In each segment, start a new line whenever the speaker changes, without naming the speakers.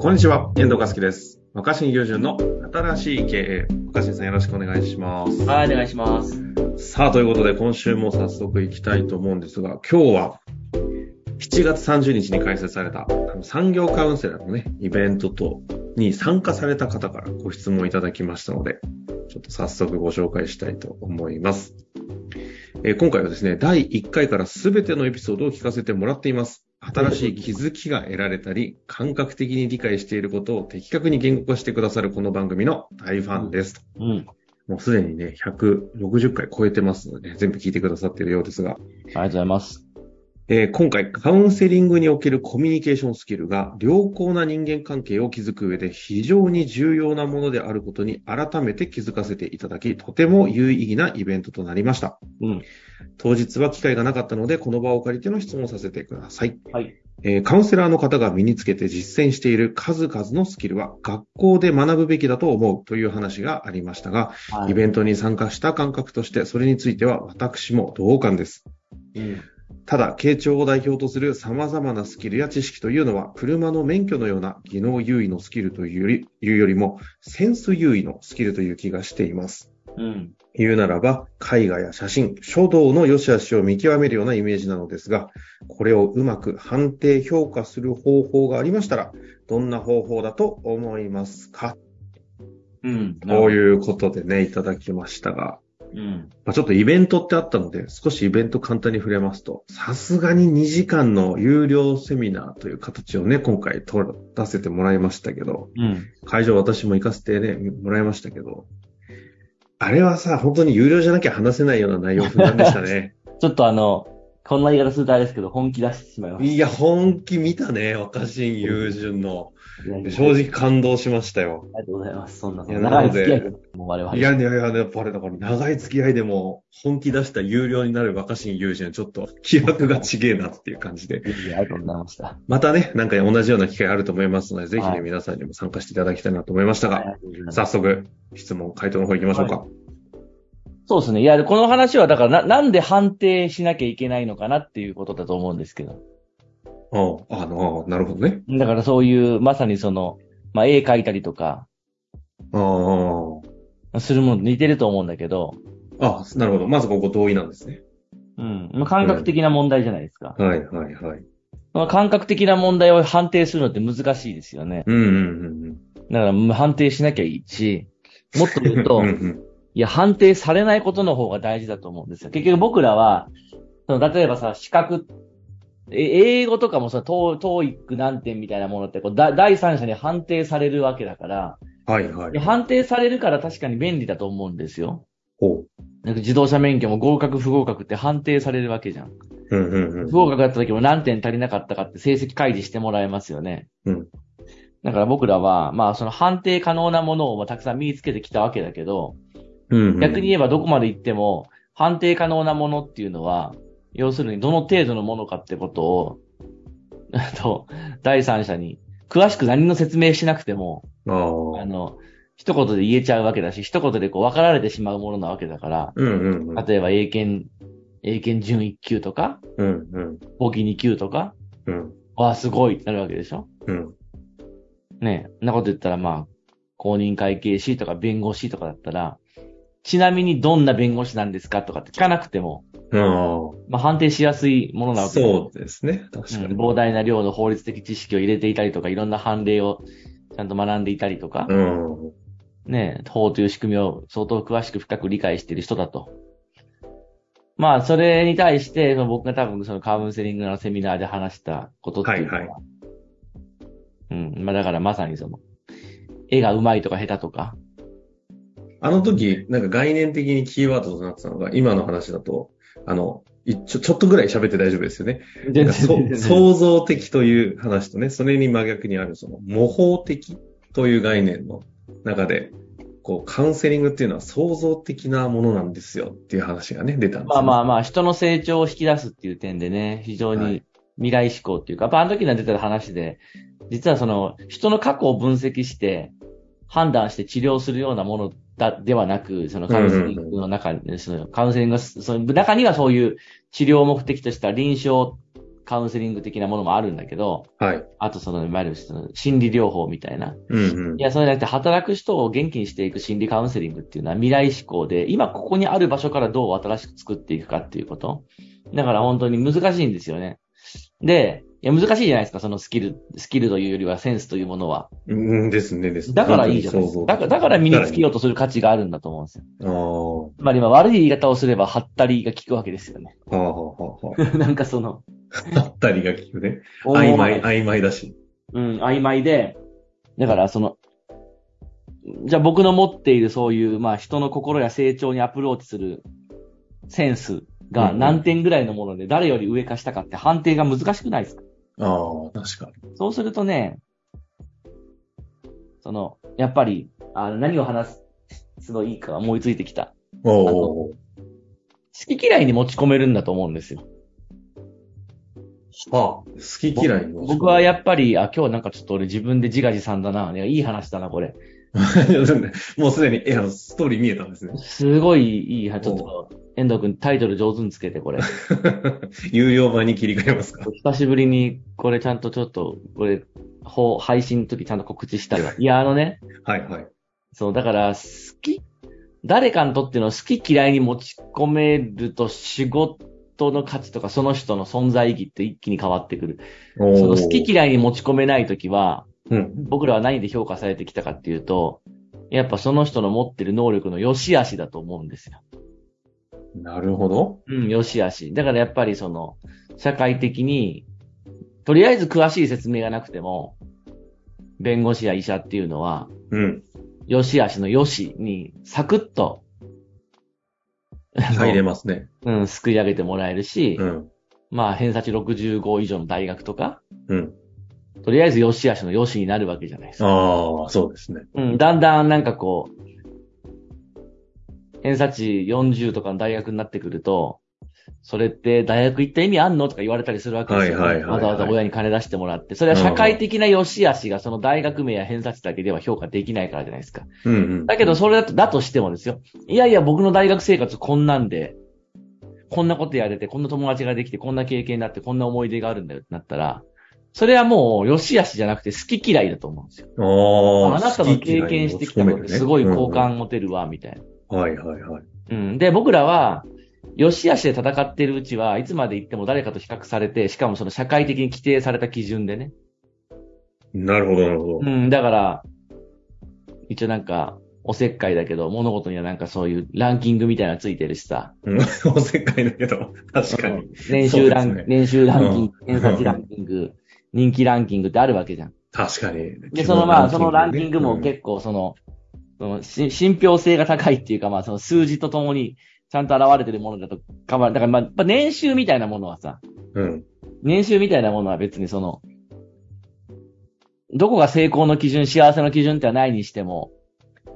こんにちは、遠藤和樹です。若新友人の新しい経営。若新さんよろしくお願いします。
はい、お願いします。
さあ、ということで今週も早速行きたいと思うんですが、今日は7月30日に開催された産業カウンセラーのね、イベントとに参加された方からご質問いただきましたので、ちょっと早速ご紹介したいと思います。えー今回はですね、第1回から全てのエピソードを聞かせてもらっています。新しい気づきが得られたり、感覚的に理解していることを的確に言語化してくださるこの番組の大ファンです。
うん。
もうすでにね、160回超えてますので、全部聞いてくださっているようですが、
ありがとうございます。
えー今回カウンセリングにおけるコミュニケーションスキルが良好な人間関係を築く上で非常に重要なものであることに改めて気づかせていただき、とても有意義なイベントとなりました。
うん。
当日は機会がなかったので、この場を借りての質問をさせてください。
はい。
えーカウンセラーの方が身につけて実践している数々のスキルは学校で学ぶべきだと思うという話がありましたが、
はい。
イベントに参加した感覚として、それについては私も同感です。
うん。
ただ、傾聴を代表とする様々なスキルや知識というのは、車の免許のような技能優位のスキルというよりいうよりも、センス優位のスキルという気がしています。
うん。
言うならば、絵画や写真、書道の良し悪しを見極めるようなイメージなのですが、これをうまく判定評価する方法がありましたら、どんな方法だと思いますか？
うん。
こう
う。
いうことでね、いただきましたが、
うん。
まあ、ちょっとイベントってあったので、少しイベント簡単に触れますと、さすがに2時間の有料セミナーという形をね、今回取らせてもらいましたけど、
うん。
会場私も行かせてね、もらいましたけど、あれはさ、本当に有料じゃなきゃ話せないような内容不安でしたね。
ちょっとあの、こんな言い方するとあれですけど、本気出してしまいまし
いや、本気見たね、若新友人の。正直感動しましたよ。
ありがとうございます。そんな、
いや
長い
なので
付き合いで、もう我々。
いやいやいや、やっぱあれだから長い付き合いでも本気出した有料になる若新友人、ちょっと気迫がちげえなっていう感じで。
ありがとうございました。
またね、なんか同じような機会あると思いますので、ぜひね、
はい
皆さんにも参加していただきたいなと思いました
はい
が、
ありがとうござい
早速、質問、回答の方行きましょうか。
そうですね。いや、この話はだからな、なんで判定しなきゃいけないのかなっていうことだと思うんですけど。
ああ、あの、なるほどね。
だからそういう、まさにその、まあ、絵描いたりとか、
あ
するものと似てると思うんだけど、
あ、あなるほど。まずここ同意なんですね。
うん。まあ、感覚的な問題じゃないですか。
はい、はい、はい。
その感覚的な問題を判定するのって難しいですよね。
うん、うん、うん
だからうん判定しなきゃいいし、もっと言う
うん。
と、
うんうん
いや、判定されないことの方が大事だと思うんですよ。結局僕らは、その例えばさ、資格、え英語とかもさ、トートーイック何点みたいなものってこうだ、第三者に判定されるわけだから、
はい、はい。
判定されるから確かに便利だと思うんですよ。
ほ
なんか自動車免許も合格不合格って判定されるわけじゃん。
う。うん、うん、うん
不。合格だった時も何点足りなかったかって成績開示してもらえますよね。
うん。
だから僕らは、まあその判定可能なものをまあたくさん身につけてきたわけだけど、
うんうん
逆に言えばどこまで行っても判定可能なものっていうのは、要するにどの程度のものかってことを、あ と、第三者に詳しく何の説明しなくても、
あ
の、一言で言えちゃうわけだし、一言でこう分かられてしまうものなわけだから、
うん、うん、うん。
例えば英検、英検準1級とか、
うん、うん。
簿記2級とか、
うん、
わあ、すごいってなるわけでしょ？
うん。
ねえ、なこと言ったら、まあ、公認会計士とか弁護士とかだったら、ちなみにどんな弁護士なんですかとかって聞かなくても、
あ
まあ判定しやすいものな
あ。
わけです
そうですね。確かに。
うん膨大な量の法律的知識を入れていたりとか、いろんな判例をちゃんと学んでいたりとか、
うん。
ねえ、法という仕組みを相当詳しく深く理解している人だと。まあ、それに対して、僕が多分そのカウンセリングのセミナーで話したことっていうのは、
はいは
うん。まあだからまさにその、絵が上手いとか下手とか、
あの時、なんか概念的にキーワードとなってたのが、今の話だと、あの、いちょ、ちょっとぐらい喋って大丈夫ですよね。創造的という話とね、それに真逆にある、その模倣的という概念の中で、こう、カウンセリングっていうのは創造的なものなんですよっていう話がね、出たんですよ、
まあまあまあ、人の成長を引き出すっていう点でね、非常
はい。
に未来志向っていうか、やっぱあの時に出てた話で、実はその、人の過去を分析して、判断して治療するようなものだ、ではなく、そのカウンセリングの中に、そのカウンセリングが、その中にはそういう治療を目的とした臨床カウンセリング的なものもあるんだけど、
はい。
あとその、いわゆるその心理療法みたいな。
うんうん
い。や、そうじゃなくて、働く人を元気にしていく心理カウンセリングっていうのは未来志向で、今ここにある場所からどう新しく作っていくかっていうこと。だから本当に難しいんですよね。で、いや、難しいじゃないですか、そのスキル、スキルというよりはセンスというものは。
うんですね、ですね。
だからいいじゃないですか。だから、だから身につけようとする価値があるんだと思うんですよ。
あ
つまあ悪い言い方をすれば、はったりが効くわけですよね。
あ。はあはあはあは
なんかその、
あ。あったりが聞くね。曖昧、曖昧だし。
うん、曖昧で、だからその、じゃあ僕の持っているそういう、まあ人の心や成長にアプローチするセンスが何点ぐらいのもので誰より上か下かって判定が難しくないですか？
ああ、確かに。
そうするとね、その、やっぱり、あの何を話すのいいか思いついてきた。
おお。
好き嫌いに持ち込めるんだと思うんですよ。
あ好き嫌いの。
僕はやっぱり、あ、今日なんかちょっと俺自分で自画自賛だな。いやいい話だな、これ。
もうすでに、いや、ストーリー見えたんですね。
すごいいい、ちょっと、遠藤くんタイトル上手につけて、これ。
有料版に切り替えますか？
久しぶりに、これちゃんとちょっと、これ、ほ配信の時ちゃんと告知したいわ。いや、あのね、
はいはい。
そう、だから、好き、誰かにとっての好き嫌いに持ち込めると仕事の価値とかその人の存在意義って一気に変わってくる。
お
その好き嫌いに持ち込めないときは、
うん。
僕らは何で評価されてきたかっていうと、やっぱその人の持ってる能力の良し悪しだと思うんですよ。
なるほど。
うん、良し悪し。だからやっぱりその、社会的に、とりあえず詳しい説明がなくても、弁護士や医者っていうのは、
うん。
良し悪しの良しにサクッと、
入れますね。
うん、すくい上げてもらえるし、
うん。
まあ、偏差値65以上の大学とか、
うん。
とりあえず良し悪しの良しになるわけじゃないですか。
ああ、そうですね。
うん、だんだんなんかこう、偏差値40とかの大学になってくると、それって大学行った意味あんのとか言われたりするわけですよ、ね。
はいはいはいはい
わざわざ親に金出してもらって。それは社会的な良し悪しがその大学名や偏差値だけでは評価できないからじゃないですか。
うんうん。
だけどそれだと、だとしてもですよ。いやいや、僕の大学生活こんなんで、こんなことやれて、こんな友達ができて、こんな経験になって、こんな思い出があるんだよってなったら、それはもう、良し悪しじゃなくて好き嫌いだと思うんですよ。
あ
なたの経験してきたことですごい好感持てるわ、みたいな。
うんうん。はいはいはい。
うん。で、僕らは、良し悪しで戦ってるうちは、いつまで行っても誰かと比較されて、しかもその社会的に規定された基準でね。
なるほどなるほど
う。ん。だから、一応なんか、おせっかいだけど、物事にはなんかそういうランキングみたいなのついてるしさ。
うん おせっかいだけど、確かに。
年収ラン、
ね
年収ランキング、
うん
偏差値ランキング、人気ランキングってあるわけじゃん。
確かに。
で、そのまあ、そのランキングも結構その、そのし信憑性が高いっていうか、まあその数字とともにちゃんと現れてるものだと変わる。だからまあ、年収みたいなものはさ、
うん。
年収みたいなものは別にその、どこが成功の基準、幸せの基準ってはないにしても、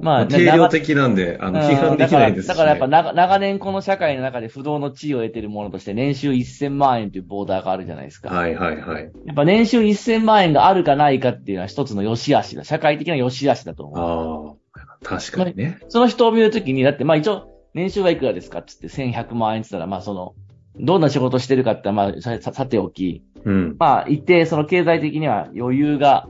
まあ、
定量的なんで、あの、批判できないですし、ね。
だからだからやっぱ長長年この社会の中で不動の地位を得てるものとして年収1000万円というボーダーがあるじゃないですか。
はいはいはい。
やっぱ年収1000万円があるかないかっていうのは一つの良し悪しだ。社会的な良し悪しだと思う。
確かにね。
その人を見るときに、だってまあ一応、年収はいくらですかって言って1100万円って言ったら、まあその、どんな仕事してるかってまあささておき、
うん。
まあ一定その経済的には余裕が、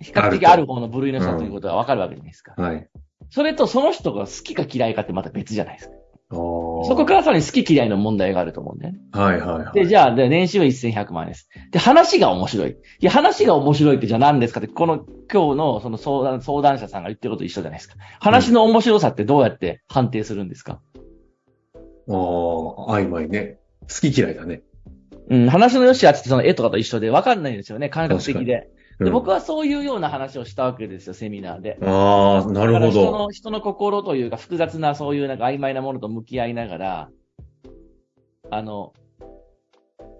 比較的ある方の部類の人ということがわかるわけじゃないですか。
はい。
それとその人が好きか嫌いかってまた別じゃないですか。そこからさらに好き嫌いの問題があると思うんだよね。
はいはいはい。
で、じゃあ、で年収は1100万円です。で、話が面白い。いや、話が面白いってじゃあ何ですかって、この今日のその相談、相談者さんが言ってることと一緒じゃないですか。話の面白さってどうやって判定するんですか、
ああ、曖昧ね。好き嫌いだね。
うん、話の良し悪しってその絵とかと一緒で分かんないんですよね、感覚的で。
うん
で僕はそういうような話をしたわけですよ、セミナーで。
ああ、なるほ
だから人
ど。
の、人の心というか複雑なそういうなんか曖昧なものと向き合いながら、あの、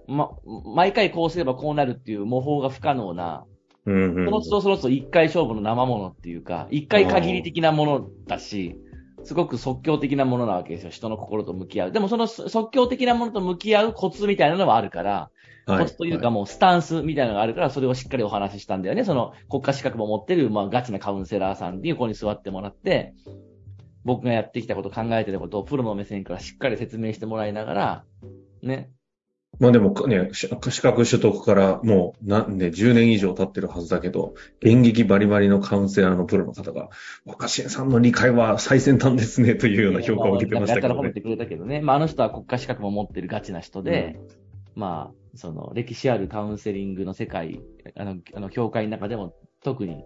ま、毎回こうすればこうなるっていう模倣が不可能な、
うんうん。
その都度その都度一回勝負の生ものっていうか、一回限り的なものだし、すごく即興的なものなわけですよ。人の心と向き合う。でもその即興的なものと向き合うコツみたいなのはあるから、
は
コツというかもうスタンスみたいなのがあるから、それをしっかりお話ししたんだよね。その国家資格も持ってる、まあガチなカウンセラーさんに横に座ってもらって、僕がやってきたこと、考えてることをプロの目線からしっかり説明してもらいながら、ね。
まあでもね、し資格取得からもうなんで10年以上経ってるはずだけど、現役バリバリのカウンセラーのプロの方が、若新さんの理解は最先端ですねというような評価を受けてましたけどね
やったら褒め。てくれたけどね。まああの人は国家資格も持ってるガチな人で、まあ、その歴史あるカウンセリングの世界、あの、あの、教会の中でも特に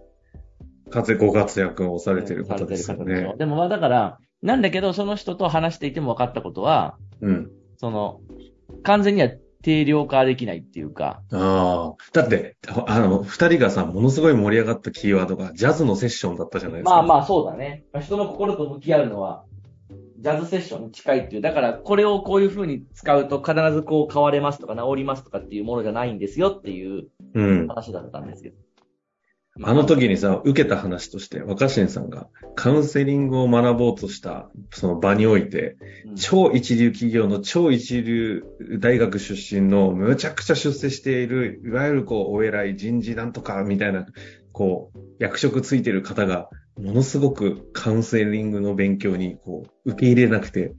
風ご活躍をされてる方ですよね。
でもまあだから、なんだけど、その人と話していても分かったことは、
うん。
その、完全には定量化できないっていうか、
ああ。だって、あの、二人がさ、ものすごい盛り上がったキーワードが、ジャズのセッションだったじゃないですか。
まあまあそうだね。人の心と向き合うのは、ジャズセッションに近いっていう。だから、これをこういう風に使うと必ずこう変われますとか治りますとかっていうものじゃないんですよっていう
うん。
話だったんですけど。
あの時にさ、受けた話として、若新さんがカウンセリングを学ぼうとした、その場において、
うん。
超一流企業の超一流大学出身のむちゃくちゃ出世している、いわゆるこう、お偉い人事なんとかみたいな、こう、役職ついてる方が、ものすごくカウンセリングの勉強に、こう、受け入れなくて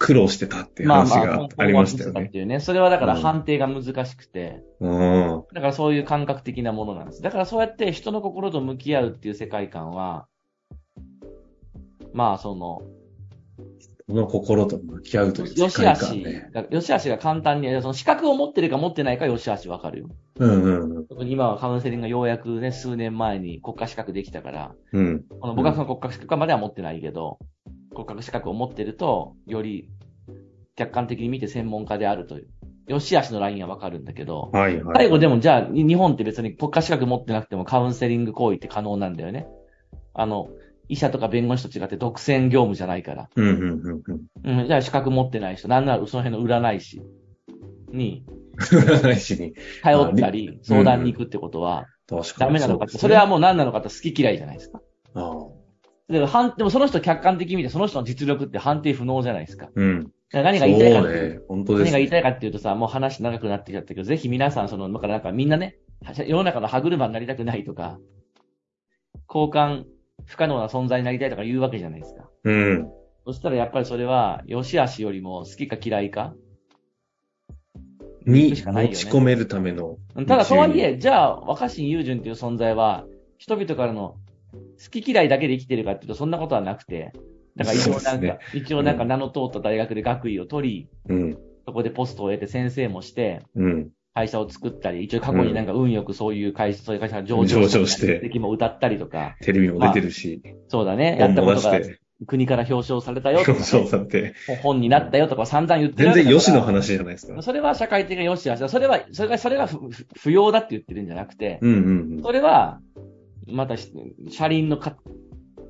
苦労してたっていう話がありましたよね。
っていうね。それはだから
うん
判定が難しくて、
うん。
だからそういう感覚的なものなんです。だからそうやって人の心と向き合うっていう世界観は、まあその、
この心と向き合うという
よし
世界
あし
観ね。
が、よしあしが簡単に、その資格を持ってるか持ってないかよしあしわかるよ。
うんうんうん。
特に今はカウンセリングがようやくね、数年前に国家資格できたから、
うん。
この僕はその国家資格までは持ってないけど、国家資格を持ってると、より客観的に見て専門家であるという。よしあしのラインはわかるんだけど、
はいはい。
最後でもじゃあ、に日本って別に国家資格持ってなくてもカウンセリング行為って可能なんだよね。あの、医者とか弁護士と違って独占業務じゃないから。
うんうんうんうん。
うん、じゃあ資格持ってない人、なんならその辺の占い師に
占い師に。
頼ったり
うん
相談に行くってことは
確かに。
ダメなのか
ね
それはもう何なのかって好き嫌いじゃないですか。
ああ。
でも判でもその人客観的に見てその人の実力って判定不能じゃないですか。
うん。
ら何が言いたいかっていう
そうね。本当です、ね。
何が言いたいかっていうとさ、もう話長くなってきちゃったけど、ぜひ皆さん、その、だからなんかみんなね、は世の中の歯車になりたくないとか、交換不可能な存在になりたいとか言うわけじゃないですか。
うん。
そしたらやっぱりそれは、良し悪しよりも好きか嫌いか。
に持ち込めるための。
ただ、とはいえ、じゃあ、若新雄純っていう存在は、人々からの好き嫌いだけで生きてるかっていうと、そんなことはなくて、だから一応なんか、
ね
一応なんか名の通った大学で学位を取り、
うん。
そこでポストを得て先生もして、
うん。
会社を作ったり、一応過去になんか運よくそういう会社、そういう会社が上場
して
敵も歌ったりとか、
テレビも出てるし、
そうだね、や
本
ったことが国から表彰されたよとか、
表彰されて、
本になったよとか散々言ってる
全然良しの話じゃないですか。
それは社会的な良し悪しだ。それは、それが、それが不要だって言ってるんじゃなくて、
うんうん。
それは、またし、車輪のか、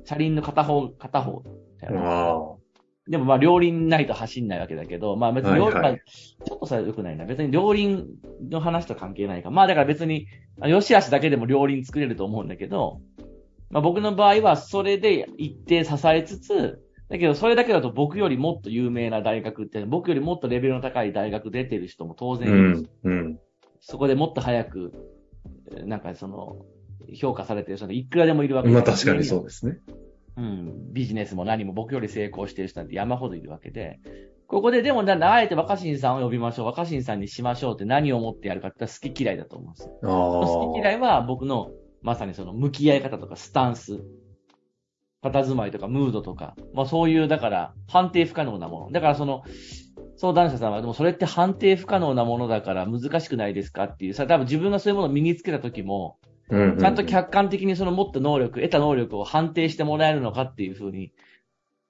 車輪の片方、片方。でもまあ両輪ないと走んないわけだけど、まあ別に両、
はいはい
まあちょっとさ、良くないな。別に両輪の話と関係ないか。まあだから別に、あよしあしだけでも両輪作れると思うんだけど、まあ僕の場合はそれで一定支えつつ、だけどそれだけだと僕よりもっと有名な大学って、僕よりもっとレベルの高い大学出てる人も当
あ。
然いうるし、
ん。うん。
そこでもっと早く、えーなんかその、評価されてる人っていくらでもいるわけ
まあ確かにそうですね。
うん、ビジネスも何も僕より成功してる人なんて山ほどいるわけで、ここででもな、あえて若新さんを呼びましょう、若新さんにしましょうって何を思ってやるかって言ったら好き嫌いだと思うんですよ。好き嫌いは僕のまさにその向き合い方とかスタンス、佇まいとかムードとか、まあそういう、だから判定不可能なもの。だからその、相談者さんは、でもそれって判定不可能なものだから難しくないですかっていう、さ、多分自分がそういうものを身につけた時も、
うんうん
ちゃんと客観的にその持った能力、得た能力を判定してもらえるのかっていうふうに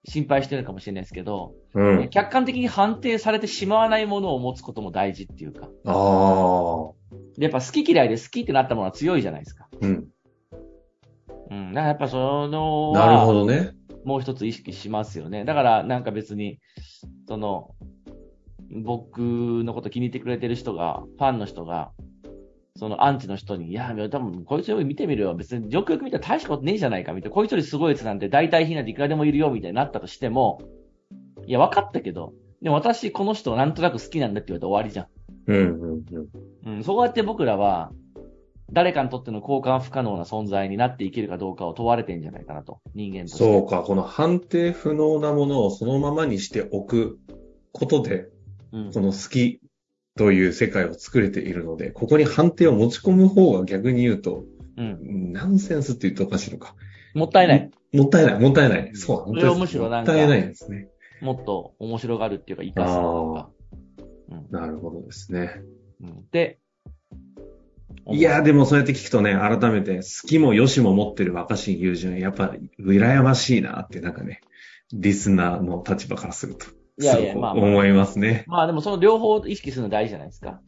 心配してるかもしれないですけど、
うん。
客観的に判定されてしまわないものを持つことも大事っていうか。
あ
やっぱ好き嫌いで好きってなったものは強いじゃないですか。
うん。
うん。だからやっぱその、
なるほどね。
もう一つ意識しますよね。だからなんか別に、その、僕のこと気に入ってくれてる人が、ファンの人が、そのアンチの人に、いや、多分こいつより見てみるよ。別によくよく見たら大したことねえじゃないか、みたいな。こいつよりすごいやつなんて大体ひなんていくらでもいるよ、みたいになったとしても、いや、分かったけど、でも私この人なんとなく好きなんだって言われて終わりじゃん。
うんうんうん。
うん、そうやって僕らは、誰かにとっての交換不可能な存在になっていけるかどうかを問われてんじゃないかなと。人間として。
そうか、この判定不能なものをそのままにしておくことで、
うん。
この好きという世界を作れているので、ここに判定を持ち込む方が逆に言うと、
うん。
ナンセンスって言うとおかしいのか。
もったいない。
もったいない、もったいない。そう、
それをむしろなんか
もったいないですね。
もっと面白がるっていうか、活かすとか。うん
なるほどですね。
うん。で、
いや、でもそうやって聞くとね、改めて好きも良しも持ってる若新友人、やっぱ羨ましいなってなんかね、リスナーの立場からすると、
いやいやまあまあ
思いますね。
まあでもその両方意識するの大事じゃないですか。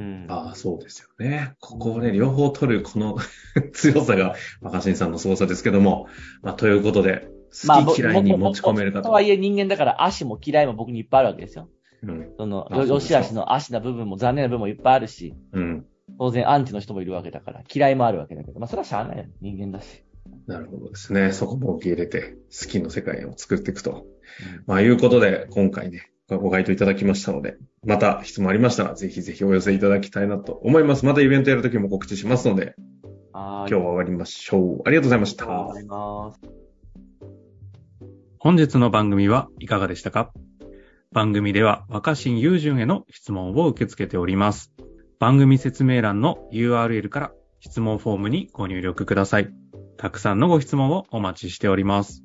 うん。
ああ、そうですよね。ここをね、両方取るこの 強さが若新さんの凄さですけども、まあ、ということで、好き嫌いに持ち込めるかと。
とはいえ人間だから足も嫌いも僕にいっぱいあるわけですよ。
うん。
その、よしあしの足な部分も残念な部分もいっぱいあるし、
うん。
当然アンチの人もいるわけだから、嫌いもあるわけだけど、まあそれはしゃあないよ。人間だし。
なるほどですね。そこも受け入れて、好きの世界を作っていくと。まあ、いうことで、今回ね、ご回答いただきましたので、また質問ありましたら、ぜひぜひお寄せいただきたいなと思います。またイベントやるときも告知しますので。今日は終わりましょう。ありがとうございました。
ありがとうございます。
本日の番組はいかがでしたか？番組では若新雄純への質問を受け付けております。番組説明欄の URL から質問フォームにご入力ください。たくさんのご質問をお待ちしております。